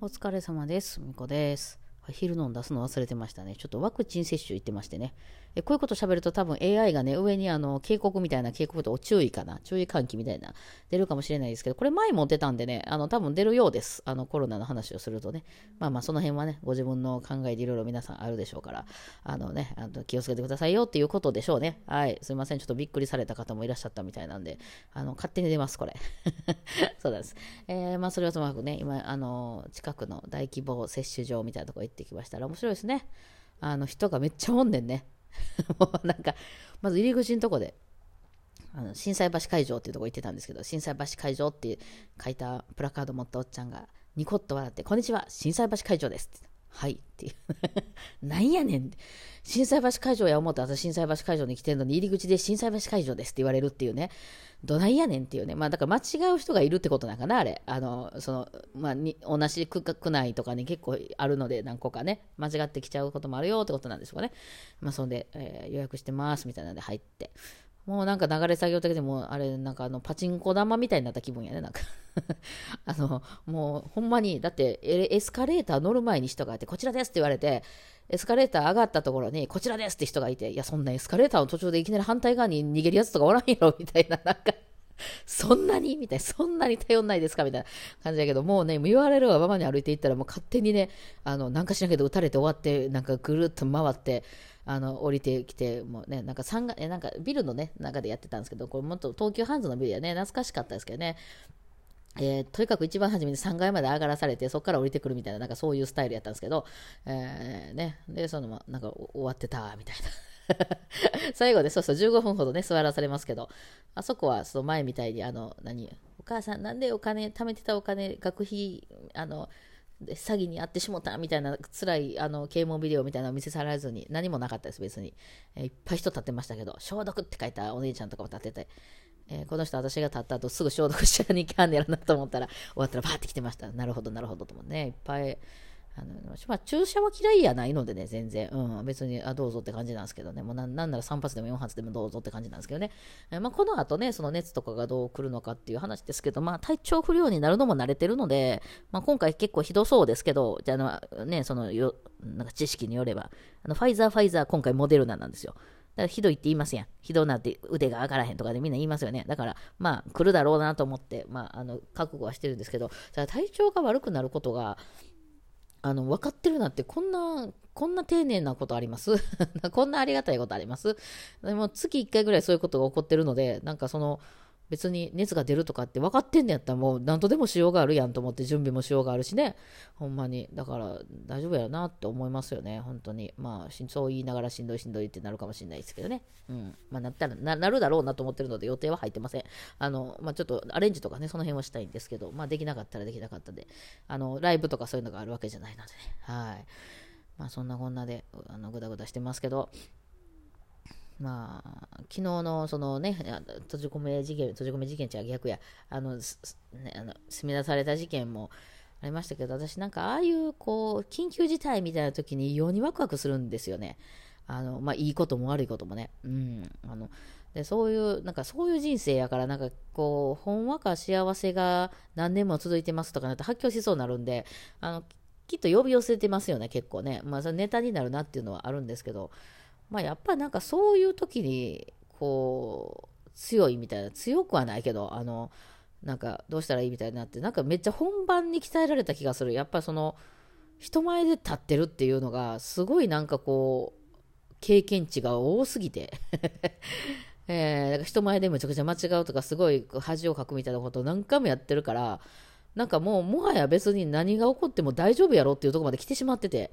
お疲れ様です。みこです。昼飲ん出すの忘れてましたね。ちょっとワクチン接種行ってましてね。えこういうこと喋ると多分 AI がね、上にあの警告みたいな警告とお注意かな。注意喚起みたいな出るかもしれないですけど、これ前も出たんでね、あの多分出るようです。あのコロナの話をするとね。まあまあその辺はね、ご自分の考えでいろいろ皆さんあるでしょうから、あのね、あの気をつけてくださいよっていうことでしょうね。はい。すいません。ちょっとびっくりされた方もいらっしゃったみたいなんで、あの勝手に出ます、これ。そうです。えー、まあそれはともかくね、今、あの、近くの大規模接種場みたいなとこ行ってきましたら面白いですね。あの人がめっちゃおんねんね。もうなんか、まず入り口のとこで、あの震災橋会場っていうとこ行ってたんですけど、震災橋会場って書いたプラカード持ったおっちゃんが、ニコッと笑って、こんにちは、震災橋会場ですって。はいっていう。なんやねん。震災橋会場や思って私震災橋会場に来てるのに入り口で震災橋会場ですって言われるっていうね。どないやねんっていうね。まあだから間違う人がいるってことなんかな、あれ。あの、その、まあに、同じ区区内とかに結構あるので何個かね、間違ってきちゃうこともあるよってことなんでしょうかね。まあそんで、えー予約してますみたいなんで入って。もうなんか流れ作業的でもあれなんかあのパチンコ玉みたいになった気分やねなんか。あのもうほんまにだってエスカレーター乗る前に人がいてこちらですって言われてエスカレーター上がったところにこちらですって人がいていやそんなエスカレーターの途中でいきなり反対側に逃げるやつとかおらんやろみたいななんか。そんなに？みたいな、そんなに頼んないですか？みたいな感じだけど、もうね、言われるがままに歩いていったら、もう勝手にね、あの、なんかしなきゃ撃たれて終わって、なんかぐるっと回って、あの、降りてきて、もうね、なんか3が、え、なんかビルのね、中でやってたんですけど、これもっと東急ハンズのビルやね、懐かしかったですけどね、えーとにかく一番初めに3階まで上がらされて、そこから降りてくるみたいな、なんかそういうスタイルやったんですけど、えーね、で、そのま、なんか終わってた、みたいな。最後でそうそう15分ほどね座らされますけどあそこはその前みたいにあの何お母さんなんでお金貯めてたお金学費あの詐欺に遭ってしもたみたいな辛いあの啓蒙ビデオみたいなのを見せされずに何もなかったです別に、えーいっぱい人立ってましたけど消毒って書いたお姉ちゃんとかも立ってて、えーこの人私が立った後すぐ消毒しちゃいにかんねやろなと思ったら終わったらバーって来てました。なるほどなるほどと思ってね。いっぱいあのまあ、注射は嫌いやないのでね、全然。うん、別に、あ、どうぞって感じなんですけどね。もうなんなら3発でも4発でもどうぞって感じなんですけどね。えまあ、この後ね、その熱とかがどう来るのかっていう話ですけど、まあ、体調不良になるのも慣れてるので、まあ、今回結構ひどそうですけど、じゃあの、ね、そのよ、なんか知識によれば、あのファイザー、ファイザー、今回モデルナなんですよ。だからひどいって言いますやん。ひどなって腕が上がらへんとかでみんな言いますよね。だから、まあ、来るだろうなと思って、まあ、あの、覚悟はしてるんですけど、体調が悪くなることが、あの、分かってるなって、こんな、こんな丁寧なことあります？こんなありがたいことあります？でも月1回ぐらいそういうことが起こってるので、なんかその、別に熱が出るとかって分かってんねやったらもう何とでもしようがあるやんと思って準備もしようがあるしね。ほんまに。だから大丈夫やなって思いますよね。本当に。まあ、そう言いながらしんどいしんどいってなるかもしれないですけどね。うん。まあ、なったらな、なるだろうなと思ってるので予定は入ってません。あの、まあ、ちょっとアレンジとかね、その辺はしたいんですけど、まあ、できなかったらできなかったで、あの、ライブとかそういうのがあるわけじゃないのでね。はい。まあ、そんなこんなで、あの、ぐだぐだしてますけど、まあ、昨日のそのね、閉じ込め事件、閉じ込め事件じゃ逆や、あの、すね、あの、住み出された事件もありましたけど、私なんかああいうこう、緊急事態みたいな時に異様にワクワクするんですよね。あの、まあ、いいことも悪いこともね。うん。あの、で、そういう、なんかそういう人生やから、なんかこう、ほんわか幸せが何年も続いてますとかなって発狂しそうになるんで、あの、きっと呼び寄せてますよね、結構ね。まあ、それネタになるなっていうのはあるんですけど、まあ、やっぱなんかそういう時に、こう、強いみたいな、強くはないけど、あの、なんかどうしたらいいみたいになって、なんかめっちゃ本番に鍛えられた気がする。やっぱその、人前で立ってるっていうのが、すごいなんかこう、経験値が多すぎて。えー、だか人前でめちゃくちゃ間違うとか、すごい恥をかくみたいなことを何回もやってるから、なんかもう、もはや別に何が起こっても大丈夫やろっていうところまで来てしまってて、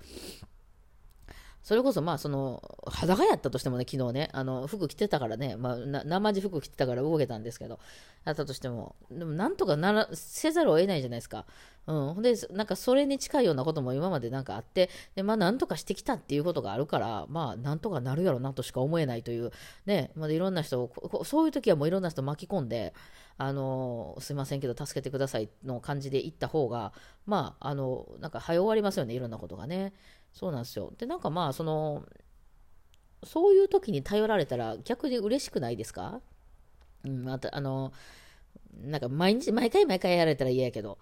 それこそまあその裸やったとしてもね昨日ねあの服着てたからね、まあ、生地服着てたから動けたんですけどやったとしてもでもなんとかならせざるを得ないじゃないですか、うん、ほんでなんかそれに近いようなことも今までなんかあってでまあなんとかしてきたっていうことがあるからまあなんとかなるやろなとしか思えないというね、まあ、いろんな人をそういう時はもういろんな人巻き込んであのすいませんけど助けてくださいの感じで行った方がまああのなんか早終わりますよねいろんなことがね。そうなんですよ。でなんかまあそのそういう時に頼られたら逆に嬉しくないですか？うん、またあのなんか毎日毎回毎回やられたら嫌やけど。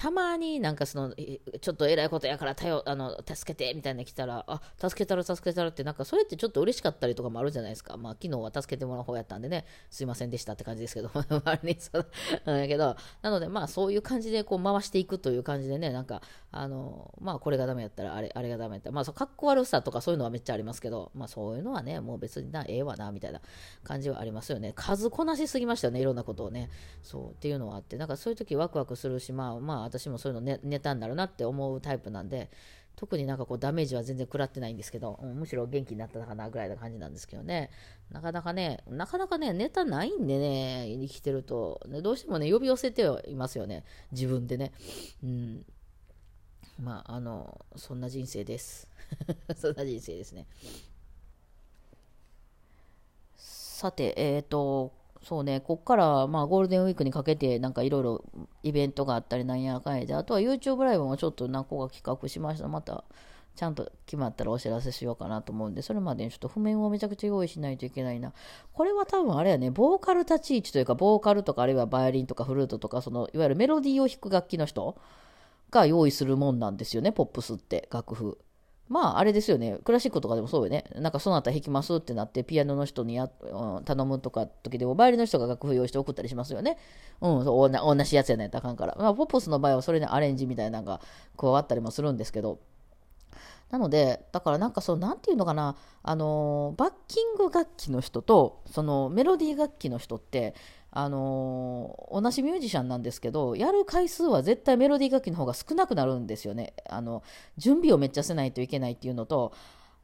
たまになんかその、ちょっと偉いことやから頼、あの、助けて、みたいな来たら、あ、助けたら助けたらって、なんかそれってちょっと嬉しかったりとかもあるじゃないですか。まあ、昨日は助けてもらう方やったんでね、すいませんでしたって感じですけど、周りにそう、なんやけど、なのでまあ、そういう感じでこう回していくという感じでね、なんか、あの、まあ、これがダメやったら、あれ、あれがダメやったら、まあ、そう、かっこ悪さとかそういうのはめっちゃありますけど、まあ、そういうのはね、もう別にな、ええわな、みたいな感じはありますよね。数こなしすぎましたよね、いろんなことをね。そう、っていうのはあって、なんかそういう時ワクワクするし、まあ、まあ、私もそういうのね、ネタになるなって思うタイプなんで、特になんかこうダメージは全然食らってないんですけど、うん、むしろ元気になったかなぐらいな感じなんですけどね。なかなかね、なかなかね、ネタないんでね、生きてると、ね、どうしてもね、呼び寄せてはいますよね。自分でね。うん。まあ、あの、そんな人生です。そんな人生ですね。さて、えっ、ー、と、そうね、こっから、まあ、ゴールデンウィークにかけて、なんかいろいろイベントがあったりなんやかんやで、あとは YouTube ライブもちょっと何個か企画しました。また、ちゃんと決まったらお知らせしようかなと思うんで、それまでにちょっと譜面をめちゃくちゃ用意しないといけないな。これは多分あれやね、ボーカル立ち位置というか、ボーカルとかあるいはバイオリンとかフルートとか、その、いわゆるメロディーを弾く楽器の人が用意するもんなんですよね、ポップスって、楽譜。まあ、あれですよね。クラシックとかでもそうよね。なんか、その後弾きますってなって、ピアノの人にや、うん、頼むとか時でも、バイオリンの人が楽譜用意して送ったりしますよね。うん、そう同じやつやねん、たかんから。まあ、ポップスの場合はそれにアレンジみたいなのが加わったりもするんですけど、なので、だからなんかそう、なんていうのかな、あの、バッキング楽器の人と、そのメロディー楽器の人って、あのー、同じミュージシャンなんですけど、やる回数は絶対メロディー楽器の方が少なくなるんですよね。あの、準備をめっちゃせないといけないっていうのと、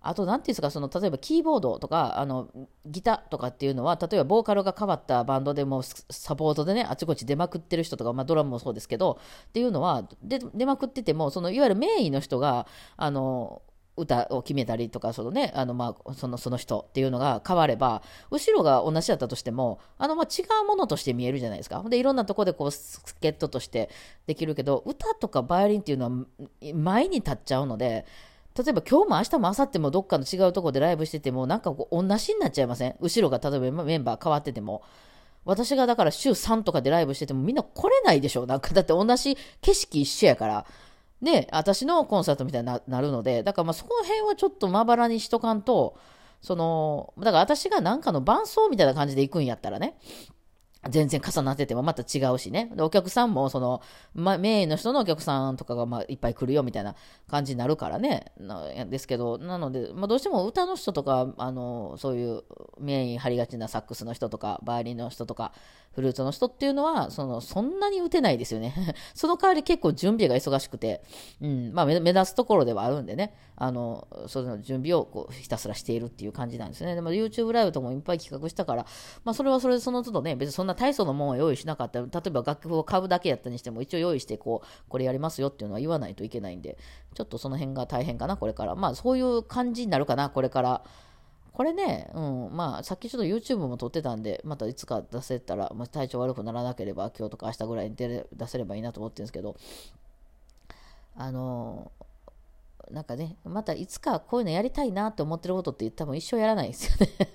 あと、なんていうんですか、その、例えばキーボードとか、あの、ギターとかっていうのは、例えばボーカルが変わったバンドでも、サポートでね、あちこち出まくってる人とか、まあ、ドラムもそうですけど、っていうのは、で出まくってても、その、いわゆるメインの人が、あの、歌を決めたりとか、そのね、あの、まあ、その、その人っていうのが変われば、後ろが同じだったとしても、あの、まあ、違うものとして見えるじゃないですか。で、いろんなとこでこう、助っ人としてできるけど、歌とかバイオリンっていうのは前に立っちゃうので、例えば今日も明日も明後日もどっかの違うとこでライブしてても、なんかこう、同じになっちゃいません？後ろが例えばメンバー変わってても。私がだから週3とかでライブしててもみんな来れないでしょなんかだって同じ景色一緒やから。で、私のコンサートみたいになるので、だからまあそこの辺はちょっとまばらにしとかんと、その、だから私がなんかの伴奏みたいな感じで行くんやったらね、全然重なっててもまた違うしね。お客さんも、その、ま、メインの人のお客さんとかが、ま、いっぱい来るよみたいな感じになるからね。なんですけど、なので、まあ、どうしても歌の人とか、あの、そういうメイン張りがちなサックスの人とか、バイオリンの人とか、フルーツの人っていうのは、その、そんなに打てないですよね。その代わり結構準備が忙しくて、うん、まあ目、目立つところではあるんでね、あの、その準備をこうひたすらしているっていう感じなんですね。でも YouTube ライブともいっぱい企画したから、まあ、それはそれでその都度ね、別にそんな大層のもんを用意しなかったら、例えば楽譜を買うだけやったにしても、一応用意して、こう、これやりますよっていうのは言わないといけないんで、ちょっとその辺が大変かな、これから。まあ、そういう感じになるかな、これから。これね、うん、まあ、さっきちょっと YouTube も撮ってたんで、またいつか出せたら、まあ、体調悪くならなければ、今日とか明日ぐらいに出せればいいなと思ってるんですけど、あのなんかね、またいつかこういうのやりたいなと思ってることって多分一生やらないですよね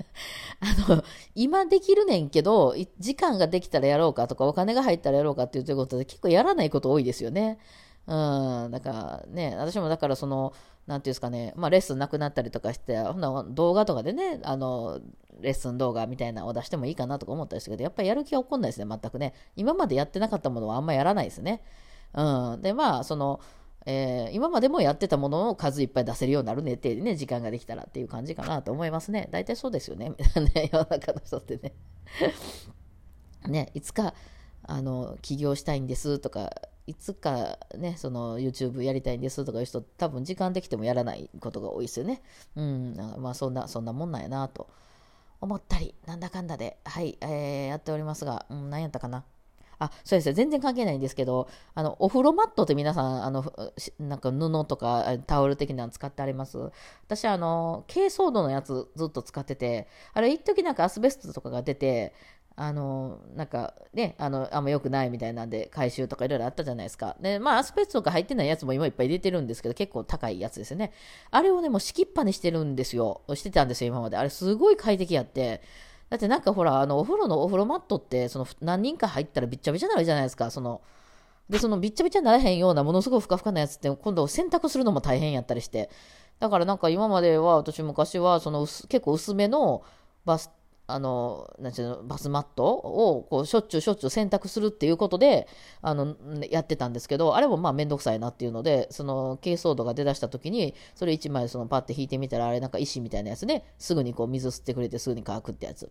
あの、今できるねんけど、時間ができたらやろうかとか、お金が入ったらやろうかっていうことで結構やらないこと多いですよね。うん、だからね、私もだからその、なんていうんですかね、まあレッスンなくなったりとかして、ほな動画とかでね、あの、レッスン動画みたいなのを出してもいいかなとか思ったりするけど、やっぱりやる気は起こんないですね、全くね。今までやってなかったものはあんまやらないですね。うん。で、まあ、その、えー、今までもやってたものを数いっぱい出せるようになるねってね、時間ができたらっていう感じかなと思いますね。大体そうですよね。ね世の中の人ってね。ね、いつか、あの、起業したいんですとか、いつかね、その YouTube やりたいんですとかいう人、多分時間できてもやらないことが多いですよね。うん、まあそんな、そんなもんなんやなと思ったり、なんだかんだで、はい、えー、やっておりますが、うん、何やったかな。あ、そうですね、全然関係ないんですけど、あの、お風呂マットって皆さん、あの、なんか布とかタオル的なの使ってあります？私、あの、珪藻土のやつずっと使ってて、あれ、一時なんかアスベストとかが出て、あの、なんかね、あの、あんま良くないみたいなんで、回収とかいろいろあったじゃないですか。で、まあ、アスベストとか入ってないやつも今いっぱい出てるんですけど、結構高いやつですよね。あれをね、もう敷きっぱにしてるんですよ。してたんですよ、今まで。あれすごい快適やって。だってなんかほら、あの、お風呂のお風呂マットって、その、何人か入ったらびっちゃびちゃになるじゃないですか。その、で、そのびっちゃびちゃにならへんようなものすごいふかふかなやつって今度洗濯するのも大変やったりして。だからなんか今までは私昔はその結構薄めのバスあの、なんていうの、バスマットを、こう、しょっちゅうしょっちゅう洗濯するっていうことで、あの、やってたんですけど、あれもまあめんどくさいなっていうので、その、珪藻土が出だした時に、それ1枚そのパッて引いてみたら、あれなんか石みたいなやつね、すぐにこう水吸ってくれてすぐに乾くってやつ。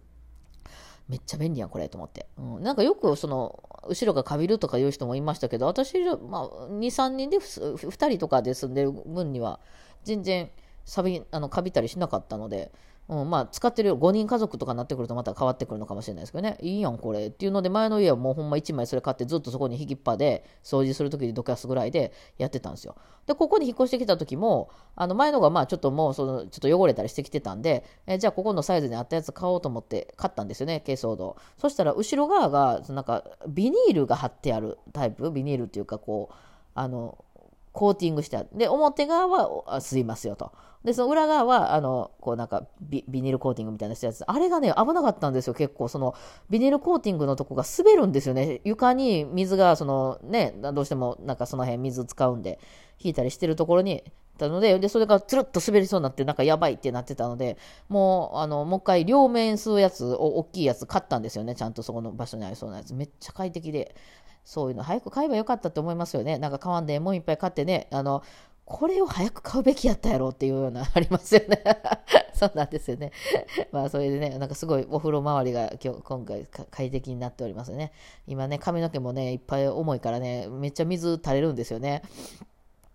めっちゃ便利やん、これ、と思って。うん、なんかよく、その、後ろがかびるとかいう人もいましたけど、私、まあ、2、3人で2人とかで住んでる分には、全然、さび、あの、かびたりしなかったので、うん、まあ、使ってる5人家族とかになってくるとまた変わってくるのかもしれないですけどね。いいやん、これ。っていうので、前の家はもうほんま1枚それ買ってずっとそこに引きっぱで掃除するときにどかすぐらいでやってたんですよ。で、ここに引っ越してきた時も、あの前のがまあちょっともうその、ちょっと汚れたりしてきてたんで、えじゃあここのサイズに合ったやつ買おうと思って買ったんですよね、珪藻土。そしたら後ろ側が、なんかビニールが貼ってあるタイプ、ビニールっていうかこう、あの、コーティングしてある。で、表側は吸いますよと。で、その裏側は、あの、こうなんかビ、ビニールコーティングみたいなやつ。あれがね、危なかったんですよ、結構。その、ビニールコーティングのとこが滑るんですよね。床に水が、その、ね、どうしても、なんかその辺水使うんで、引いたりしてるところに、たので、で、それがつるっと滑りそうになって、なんかやばいってなってたので、もう、あの、もう一回両面吸うやつを、大きいやつ買ったんですよね。ちゃんとそこの場所にありそうなやつ。めっちゃ快適で。そういうの早く買えばよかったって思いますよね。なんか買わんでもういっぱい買ってね、あの、これを早く買うべきやったやろっていうようなありますよね そうなんですよね。まあそれでね、なんかすごいお風呂周りが今日今回快適になっておりますね。今ね、髪の毛もね、いっぱい重いからね、めっちゃ水垂れるんですよね。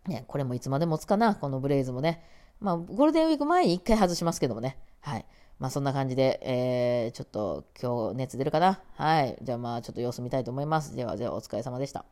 ね、これもいつまで持つかな、このブレイズもね。まあゴールデンウィーク前に一回外しますけどもね。はい。まあそんな感じで、えー、ちょっと今日熱出るかな？はい。じゃあまあちょっと様子見たいと思います。では、ではお疲れ様でした。